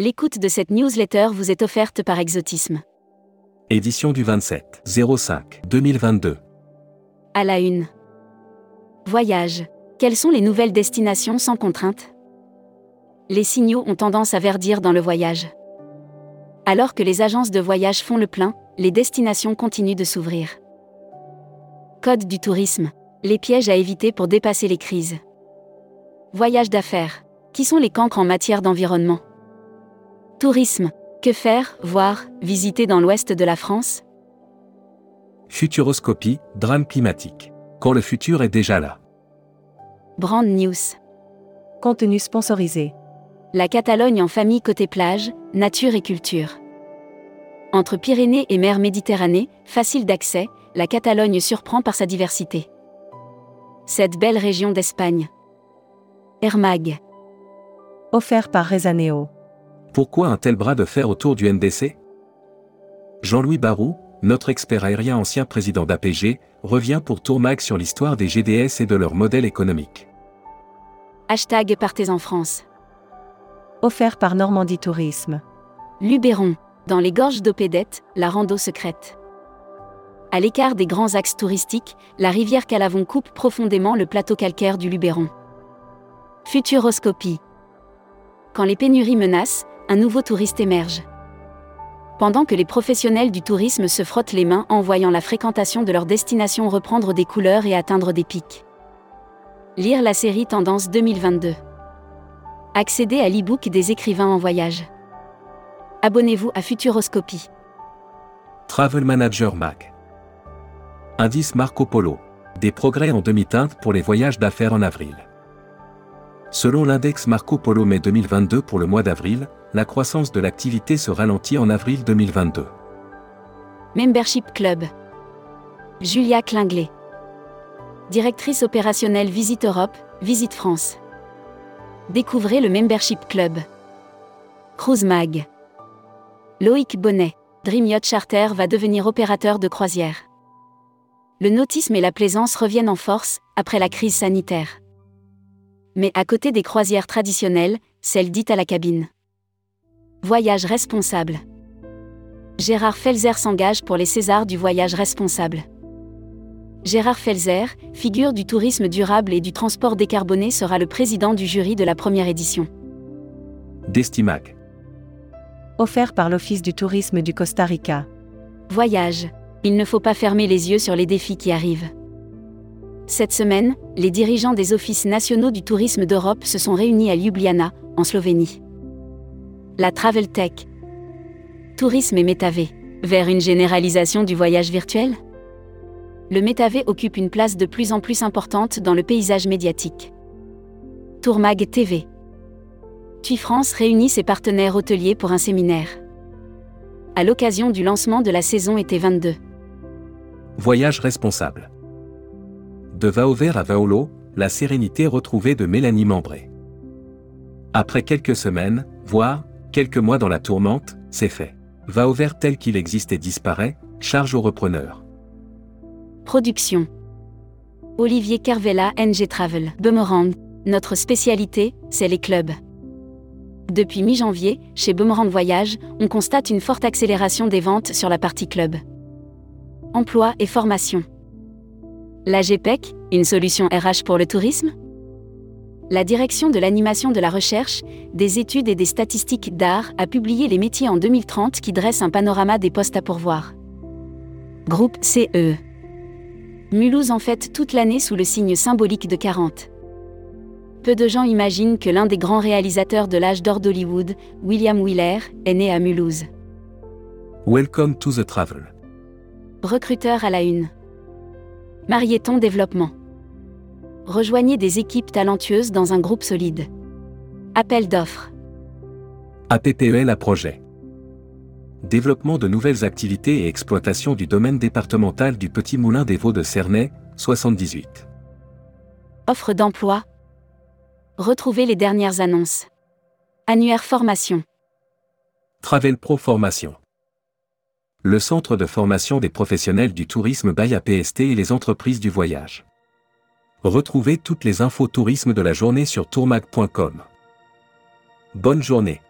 L'écoute de cette newsletter vous est offerte par Exotisme. Édition du 27 05 2022. À la une. Voyage. Quelles sont les nouvelles destinations sans contrainte? Les signaux ont tendance à verdir dans le voyage. Alors que les agences de voyage font le plein, les destinations continuent de s'ouvrir. Code du tourisme. Les pièges à éviter pour dépasser les crises. Voyage d'affaires. Qui sont les cancres en matière d'environnement? Tourisme. Que faire, voir, visiter dans l'ouest de la France? Futuroscopie, drame climatique. Quand le futur est déjà là. Brand News. Contenu sponsorisé. La Catalogne en famille côté plage, nature et culture. Entre Pyrénées et mer Méditerranée, facile d'accès, la Catalogne surprend par sa diversité. Cette belle région d'Espagne. Hermag. Offert par Rezaneo. Pourquoi un tel bras de fer autour du NDC Jean-Louis Barou, notre expert aérien ancien président d'APG, revient pour Tourmag sur l'histoire des GDS et de leur modèle économique. Hashtag Partez en France. Offert par Normandie Tourisme. Luberon. Dans les gorges d'Opédette, la rando secrète. À l'écart des grands axes touristiques, la rivière Calavon coupe profondément le plateau calcaire du Luberon. Futuroscopie. Quand les pénuries menacent, un nouveau touriste émerge. Pendant que les professionnels du tourisme se frottent les mains en voyant la fréquentation de leur destination reprendre des couleurs et atteindre des pics. Lire la série Tendance 2022. Accéder à l'e-book des écrivains en voyage. Abonnez-vous à Futuroscopie. Travel Manager Mac. Indice Marco Polo. Des progrès en demi-teinte pour les voyages d'affaires en avril. Selon l'index Marco Polo mai 2022 pour le mois d'avril, la croissance de l'activité se ralentit en avril 2022. Membership Club. Julia Klinglet. Directrice opérationnelle Visite Europe, Visite France. Découvrez le Membership Club. Cruise Mag. Loïc Bonnet. Dream Yacht Charter va devenir opérateur de croisière. Le nautisme et la plaisance reviennent en force après la crise sanitaire. Mais à côté des croisières traditionnelles, celles dites à la cabine. Voyage responsable. Gérard Felzer s'engage pour les Césars du voyage responsable. Gérard Felzer, figure du tourisme durable et du transport décarboné, sera le président du jury de la première édition. Destimac. Offert par l'Office du tourisme du Costa Rica. Voyage. Il ne faut pas fermer les yeux sur les défis qui arrivent. Cette semaine, les dirigeants des offices nationaux du tourisme d'Europe se sont réunis à Ljubljana, en Slovénie. La Travel Tech. Tourisme et métavé. Vers une généralisation du voyage virtuel? Le métavé occupe une place de plus en plus importante dans le paysage médiatique. Tourmag TV. TUI France réunit ses partenaires hôteliers pour un séminaire. À l'occasion du lancement de la saison été 22. Voyage responsable. De Vauvert à Vaolo, la sérénité retrouvée de Mélanie Membré. Après quelques semaines, voire quelques mois dans la tourmente, c'est fait. Vauvert tel qu'il existe et disparaît, charge au repreneur. Production. Olivier Carvella NG Travel. Boomerang. Notre spécialité, c'est les clubs. Depuis mi-janvier, chez Boomerang Voyage, on constate une forte accélération des ventes sur la partie club. Emploi et formation. La GPEC, une solution RH pour le tourisme? La direction de l'animation de la recherche, des études et des statistiques d'art a publié les métiers en 2030 qui dressent un panorama des postes à pourvoir. Groupe CE. Mulhouse en fête toute l'année sous le signe symbolique de 40. Peu de gens imaginent que l'un des grands réalisateurs de l'âge d'or d'Hollywood, William Wheeler, est né à Mulhouse. Welcome to the travel. Recruteur à la une. Marieton Développement. Rejoignez des équipes talentueuses dans un groupe solide. Appel d'offres. APPEL à projet. Développement de nouvelles activités et exploitation du domaine départemental du Petit Moulin des Vaux de Cernay, 78. Offre d'emploi. Retrouvez les dernières annonces. Annuaire formation. Travel Pro Formation. Le centre de formation des professionnels du tourisme by APST et les entreprises du voyage. Retrouvez toutes les infos tourisme de la journée sur tourmag.com. Bonne journée.